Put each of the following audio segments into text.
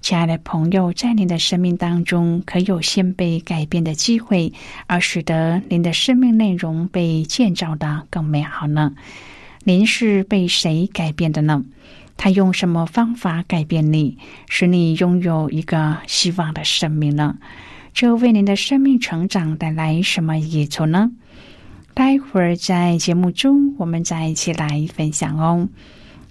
亲爱的朋友，在您的生命当中，可有先被改变的机会，而使得您的生命内容被建造的更美好呢？您是被谁改变的呢？他用什么方法改变你，使你拥有一个希望的生命呢？这为您的生命成长带来什么益处呢？待会儿在节目中，我们再一起来分享哦。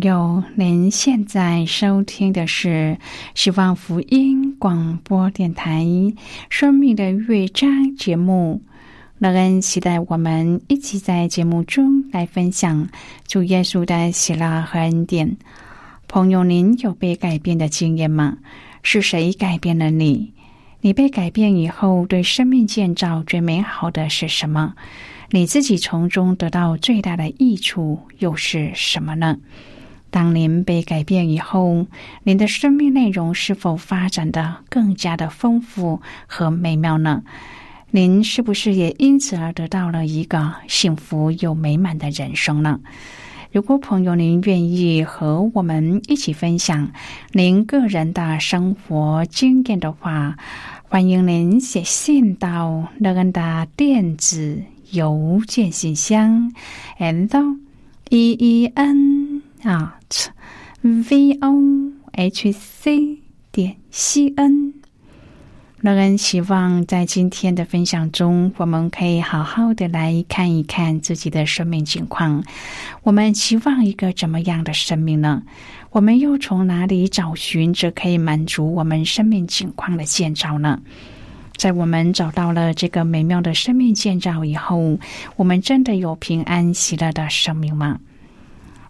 朋友，您现在收听的是希望福音广播电台《生命的乐章》节目。乐恩期待我们一起在节目中来分享主耶稣的喜乐和恩典。朋友，您有被改变的经验吗？是谁改变了你？你被改变以后，对生命建造最美好的是什么？你自己从中得到最大的益处又是什么呢？当您被改变以后，您的生命内容是否发展的更加的丰富和美妙呢？您是不是也因此而得到了一个幸福又美满的人生呢？如果朋友您愿意和我们一起分享您个人的生活经验的话，欢迎您写信到乐恩的电子。邮件信箱，and e e n at v o h c 点 c n。乐恩希望在今天的分享中，我们可以好好的来看一看自己的生命情况。我们期望一个怎么样的生命呢？我们又从哪里找寻着可以满足我们生命情况的建造呢？在我们找到了这个美妙的生命建造以后，我们真的有平安喜乐的生命吗？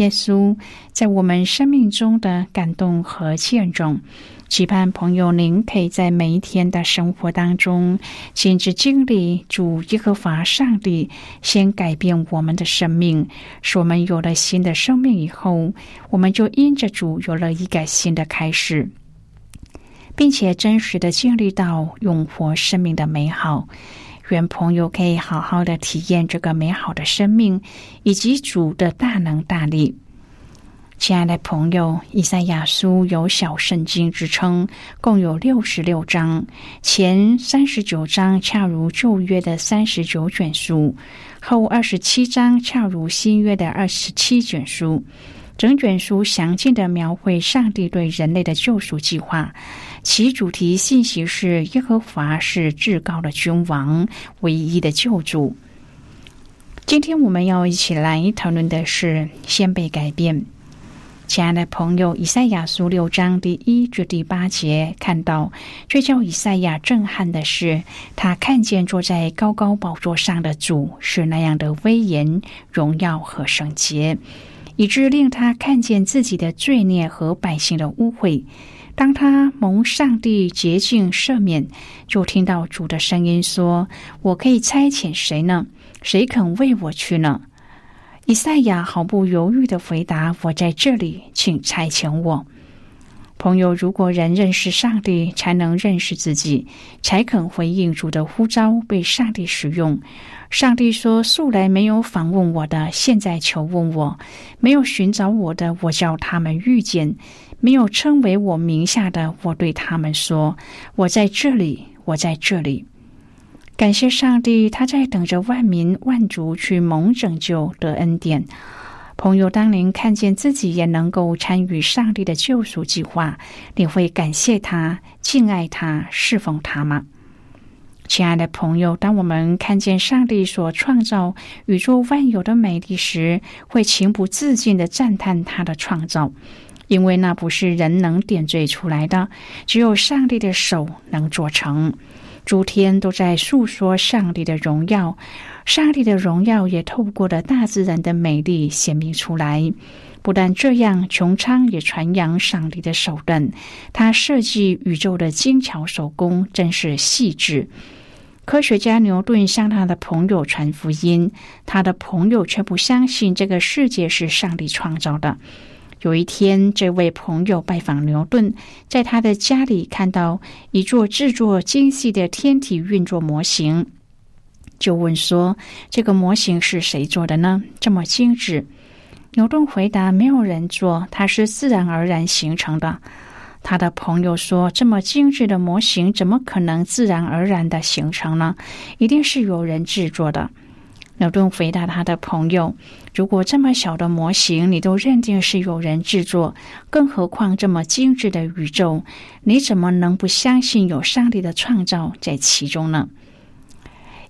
耶稣在我们生命中的感动和见证，期盼朋友您可以在每一天的生活当中亲自经历主耶和华上帝先改变我们的生命，使我们有了新的生命以后，我们就因着主有了一个新的开始，并且真实的经历到永活生命的美好。愿朋友可以好好的体验这个美好的生命，以及主的大能大力。亲爱的朋友，以赛亚书有小圣经之称，共有六十六章，前三十九章恰如旧约的三十九卷书，后二十七章恰如新约的二十七卷书。整卷书详尽的描绘上帝对人类的救赎计划。其主题信息是耶和华是至高的君王，唯一的救主。今天我们要一起来讨论的是先被改变。亲爱的朋友，以赛亚书六章第一至第八节看到，最叫以赛亚震撼的是，他看见坐在高高宝座上的主是那样的威严、荣耀和圣洁，以致令他看见自己的罪孽和百姓的污秽。当他蒙上帝洁净赦免，就听到主的声音说：“我可以差遣谁呢？谁肯为我去呢？”以赛亚毫不犹豫的回答：“我在这里，请差遣我。”朋友，如果人认识上帝，才能认识自己，才肯回应主的呼召，被上帝使用。上帝说：“素来没有访问我的，现在求问我；没有寻找我的，我叫他们遇见。”没有称为我名下的，我对他们说：“我在这里，我在这里。”感谢上帝，他在等着万民万族去蒙拯救的恩典。朋友，当您看见自己也能够参与上帝的救赎计划，你会感谢他、敬爱他、侍奉他吗？亲爱的朋友，当我们看见上帝所创造宇宙万有的美丽时，会情不自禁的赞叹他的创造。因为那不是人能点缀出来的，只有上帝的手能做成。诸天都在诉说上帝的荣耀，上帝的荣耀也透过了大自然的美丽显明出来。不但这样，穹苍也传扬上帝的手段。他设计宇宙的精巧手工真是细致。科学家牛顿向他的朋友传福音，他的朋友却不相信这个世界是上帝创造的。有一天，这位朋友拜访牛顿，在他的家里看到一座制作精细的天体运作模型，就问说：“这个模型是谁做的呢？这么精致？”牛顿回答：“没有人做，它是自然而然形成的。”他的朋友说：“这么精致的模型，怎么可能自然而然的形成呢？一定是有人制作的。”牛顿回答他的朋友：“如果这么小的模型你都认定是有人制作，更何况这么精致的宇宙，你怎么能不相信有上帝的创造在其中呢？”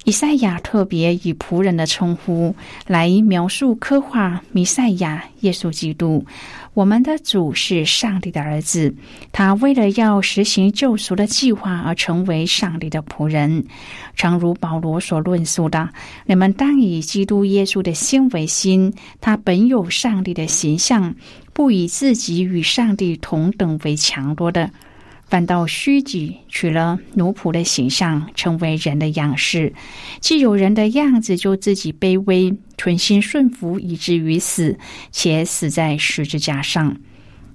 以赛亚特别以仆人的称呼来描述刻画弥赛亚耶稣基督。我们的主是上帝的儿子，他为了要实行救赎的计划而成为上帝的仆人。诚如保罗所论述的，你们当以基督耶稣的心为心，他本有上帝的形象，不以自己与上帝同等为强多的。反倒虚己，取了奴仆的形象，成为人的样式。既有人的样子，就自己卑微，存心顺服，以至于死，且死在十字架上。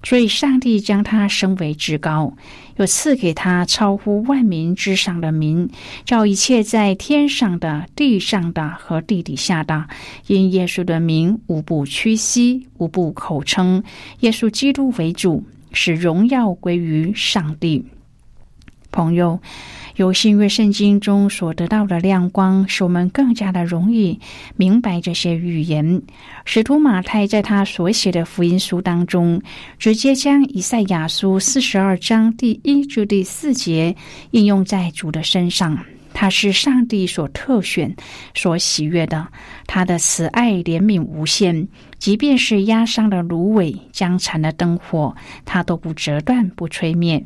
所以，上帝将他升为至高，又赐给他超乎万民之上的名，叫一切在天上的、地上的和地底下的，因耶稣的名，无不屈膝，无不口称耶稣基督为主。使荣耀归于上帝。朋友，由新约圣经中所得到的亮光，使我们更加的容易明白这些预言。使徒马太在他所写的福音书当中，直接将以赛亚书四十二章第一至第四节应用在主的身上。他是上帝所特选、所喜悦的，他的慈爱怜悯无限，即便是压伤的芦苇、将残的灯火，他都不折断、不吹灭。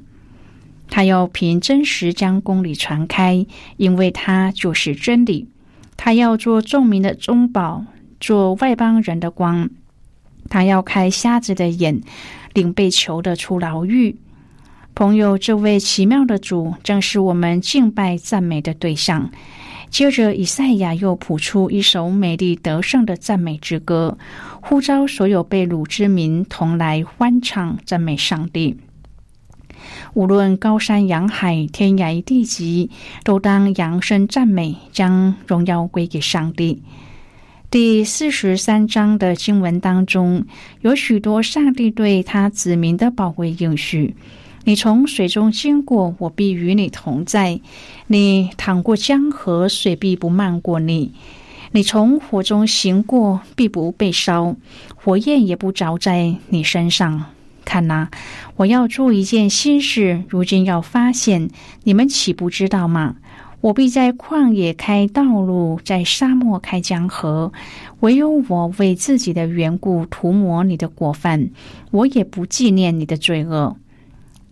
他要凭真实将公理传开，因为他就是真理。他要做众民的中保，做外邦人的光。他要开瞎子的眼，领被囚的出牢狱。朋友，这位奇妙的主正是我们敬拜赞美的对象。接着，以赛亚又谱出一首美丽得胜的赞美之歌，呼召所有被掳之民同来欢唱赞美上帝。无论高山洋海、天涯地极，都当扬声赞美，将荣耀归给上帝。第四十三章的经文当中，有许多上帝对他子民的宝贵应许。你从水中经过，我必与你同在；你淌过江河，水必不漫过你；你从火中行过，必不被烧，火焰也不着在你身上。看呐，我要做一件新事，如今要发现，你们岂不知道吗？我必在旷野开道路，在沙漠开江河。唯有我为自己的缘故涂抹你的过犯，我也不纪念你的罪恶。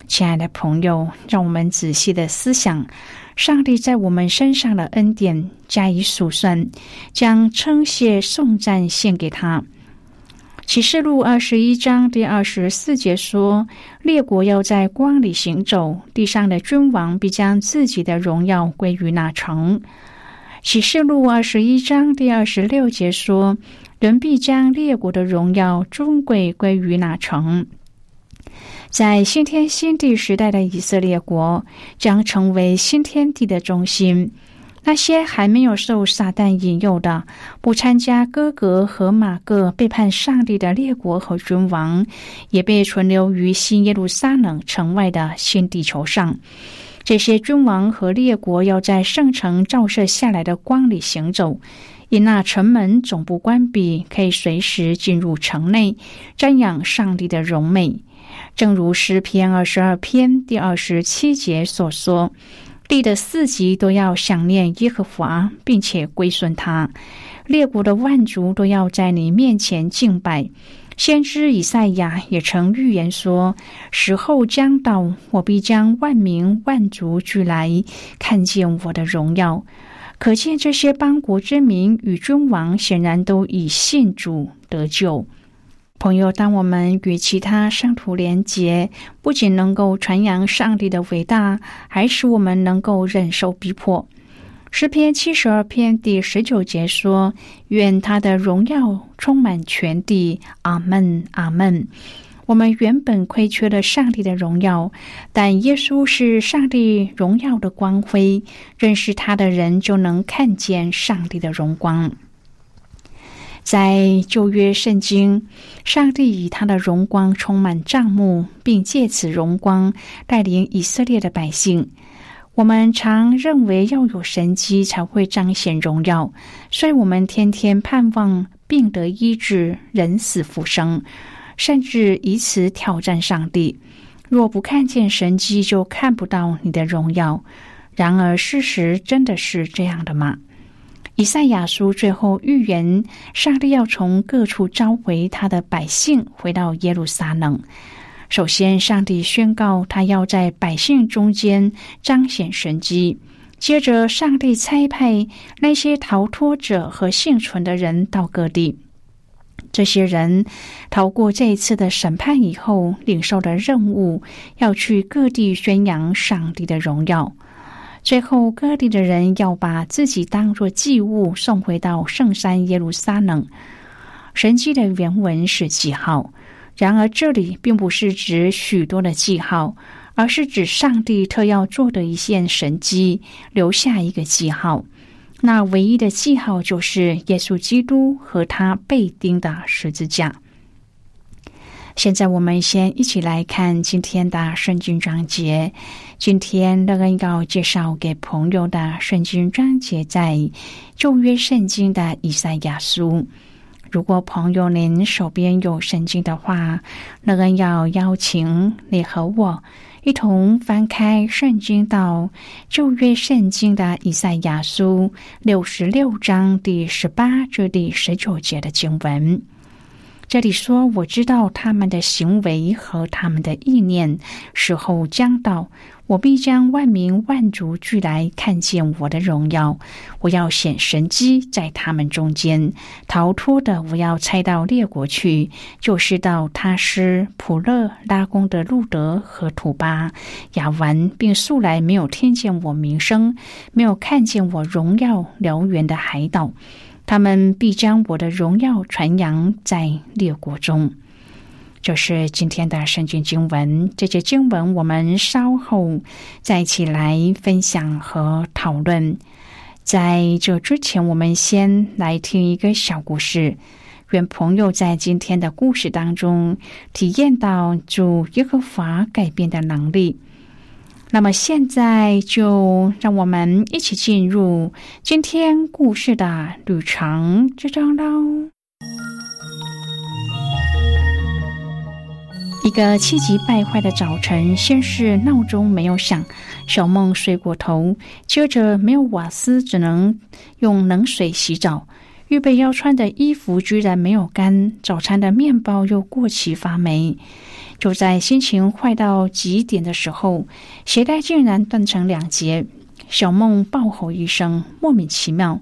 亲爱的朋友，让我们仔细的思想上帝在我们身上的恩典，加以数算，将称谢颂赞献给他。启示录二十一章第二十四节说：“列国要在光里行走，地上的君王必将自己的荣耀归于那城。”启示录二十一章第二十六节说：“人必将列国的荣耀尊贵归于那城。”在新天新地时代的以色列国将成为新天地的中心。那些还没有受撒旦引诱的、不参加哥格和马各背叛上帝的列国和君王，也被存留于新耶路撒冷城外的新地球上。这些君王和列国要在圣城照射下来的光里行走，因那城门总不关闭，可以随时进入城内，瞻仰上帝的荣美。正如诗篇二十二篇第二十七节所说：“地的四极都要想念耶和华，并且归顺他；列国的万族都要在你面前敬拜。”先知以赛亚也曾预言说：“时候将到，我必将万民万族聚来，看见我的荣耀。”可见这些邦国之民与君王显然都以信主得救。朋友，当我们与其他圣徒连结，不仅能够传扬上帝的伟大，还使我们能够忍受逼迫。诗篇七十二篇第十九节说：“愿他的荣耀充满全地。”阿门，阿门。我们原本亏缺了上帝的荣耀，但耶稣是上帝荣耀的光辉，认识他的人就能看见上帝的荣光。在旧约圣经，上帝以他的荣光充满帐幕，并借此荣光带领以色列的百姓。我们常认为要有神迹才会彰显荣耀，所以我们天天盼望病得医治、人死复生，甚至以此挑战上帝。若不看见神迹，就看不到你的荣耀。然而，事实真的是这样的吗？以赛亚书最后预言，上帝要从各处召回他的百姓，回到耶路撒冷。首先，上帝宣告他要在百姓中间彰显神迹；接着，上帝差派那些逃脱者和幸存的人到各地。这些人逃过这一次的审判以后，领受的任务要去各地宣扬上帝的荣耀。最后，各地的人要把自己当作祭物送回到圣山耶路撒冷。神迹的原文是记号，然而这里并不是指许多的记号，而是指上帝特要做的一件神迹，留下一个记号。那唯一的记号就是耶稣基督和他被钉的十字架。现在我们先一起来看今天的圣经章节。今天乐恩要介绍给朋友的圣经章节在旧约圣经的以赛亚书。如果朋友您手边有圣经的话，乐恩要邀请你和我一同翻开圣经到旧约圣经的以赛亚书六十六章第十八至第十九节的经文。这里说：“我知道他们的行为和他们的意念，时候将到，我必将万民万族聚来看见我的荣耀。我要显神机在他们中间，逃脱的我要猜到列国去，就是到他施、普勒、拉宫的路德和土巴、亚文，并素来没有听见我名声，没有看见我荣耀燎原的海岛。”他们必将我的荣耀传扬在列国中。这是今天的圣经经文。这些经文我们稍后再一起来分享和讨论。在这之前，我们先来听一个小故事。愿朋友在今天的故事当中体验到主耶和华改变的能力。那么现在就让我们一起进入今天故事的旅程之中喽。一个气急败坏的早晨，先是闹钟没有响，小梦睡过头；接着没有瓦斯，只能用冷水洗澡；预备要穿的衣服居然没有干；早餐的面包又过期发霉。就在心情坏到极点的时候，鞋带竟然断成两截。小梦暴吼一声，莫名其妙，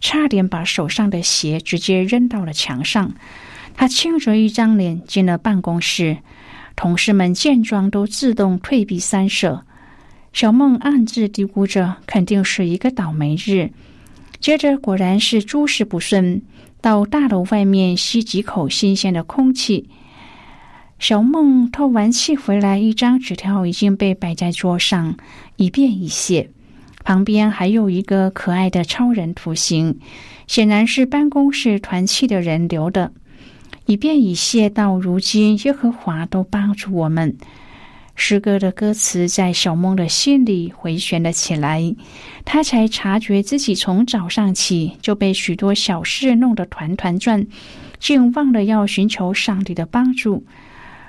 差点把手上的鞋直接扔到了墙上。他青着一张脸进了办公室，同事们见状都自动退避三舍。小梦暗自嘀咕着，肯定是一个倒霉日。接着果然是诸事不顺，到大楼外面吸几口新鲜的空气。小梦透完气回来，一张纸条已经被摆在桌上，一便一谢。旁边还有一个可爱的超人图形，显然是办公室团契的人留的。一便一谢，到如今耶和华都帮助我们。诗歌的歌词在小梦的心里回旋了起来，他才察觉自己从早上起就被许多小事弄得团团转，竟忘了要寻求上帝的帮助。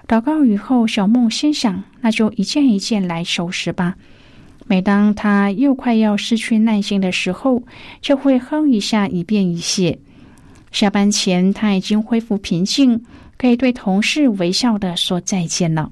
祷告以后，小梦心想：“那就一件一件来收拾吧。”每当他又快要失去耐心的时候，就会哼一下，以便一谢。下班前，他已经恢复平静，可以对同事微笑的说再见了。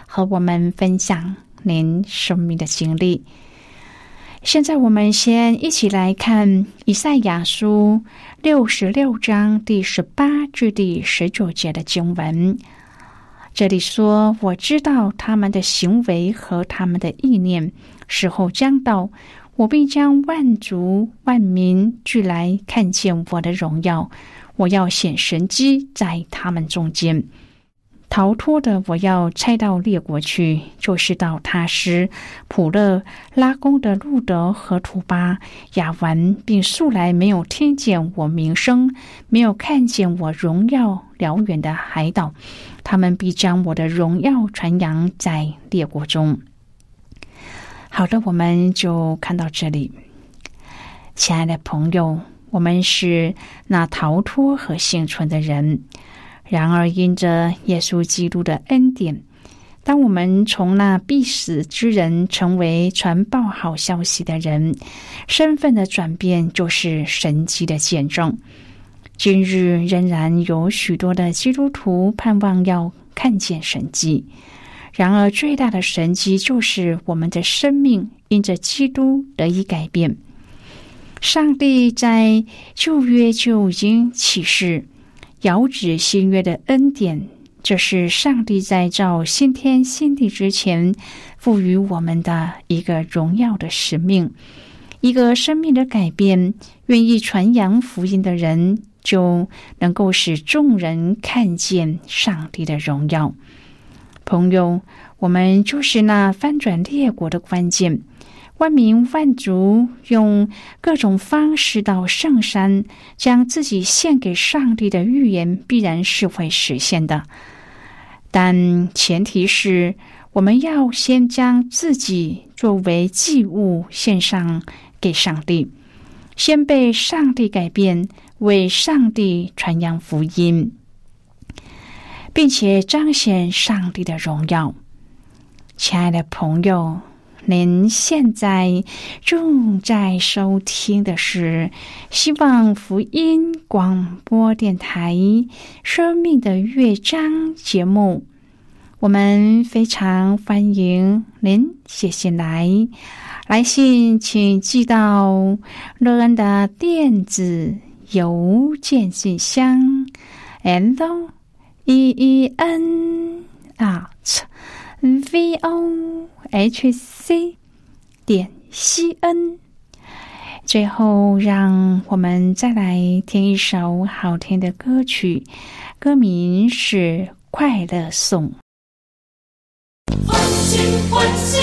和我们分享您生命的经历。现在我们先一起来看以赛亚书六十六章第十八至第十九节的经文。这里说：“我知道他们的行为和他们的意念，时候将到，我必将万族万民聚来看见我的荣耀。我要显神机在他们中间。”逃脱的，我要拆到列国去，就是到他施、普勒、拉宫的路德和图巴、亚文，并素来没有听见我名声、没有看见我荣耀辽远的海岛，他们必将我的荣耀传扬在列国中。好的，我们就看到这里，亲爱的朋友，我们是那逃脱和幸存的人。然而，因着耶稣基督的恩典，当我们从那必死之人成为传报好消息的人，身份的转变就是神迹的见证。今日仍然有许多的基督徒盼望要看见神迹，然而最大的神迹就是我们的生命因着基督得以改变。上帝在旧约就已经启示。遥指新约的恩典，这是上帝在造新天新地之前赋予我们的一个荣耀的使命，一个生命的改变。愿意传扬福音的人，就能够使众人看见上帝的荣耀。朋友，我们就是那翻转列国的关键。万民万族用各种方式到圣山，将自己献给上帝的预言，必然是会实现的。但前提是，我们要先将自己作为祭物献上给上帝，先被上帝改变，为上帝传扬福音，并且彰显上帝的荣耀。亲爱的朋友。您现在正在收听的是希望福音广播电台《生命的乐章》节目。我们非常欢迎您写信来，来信请寄到乐安的电子邮件信箱：l e e n at v o。h c 点 c n，最后让我们再来听一首好听的歌曲，歌名是《快乐颂》。欢庆欢庆，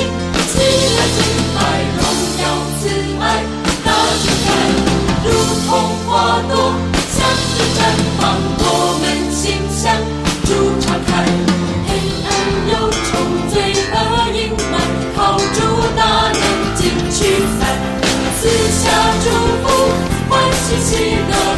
起来敬拜，荣耀慈爱，大展开，如同花朵向日绽放，朋友，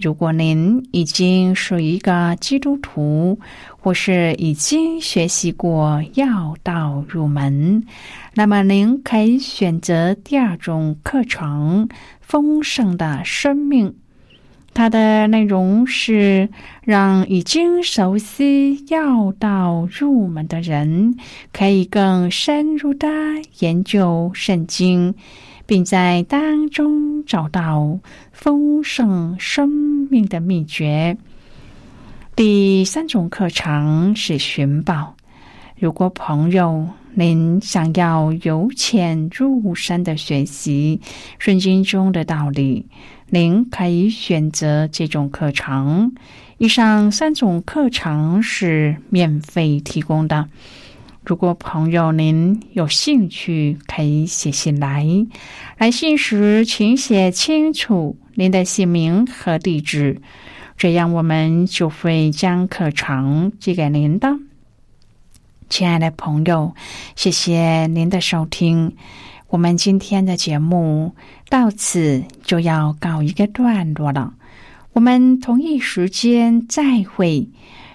如果您已经是一个基督徒，或是已经学习过要道入门，那么您可以选择第二种课程——丰盛的生命。它的内容是让已经熟悉要道入门的人，可以更深入的研究圣经，并在当中找到丰盛生命的秘诀。第三种课程是寻宝。如果朋友您想要由浅入深的学习圣经中的道理。您可以选择这种课程。以上三种课程是免费提供的。如果朋友您有兴趣，可以写信来。来信时请写清楚您的姓名和地址，这样我们就会将课程寄给您的。亲爱的朋友，谢谢您的收听。我们今天的节目到此就要告一个段落了，我们同一时间再会。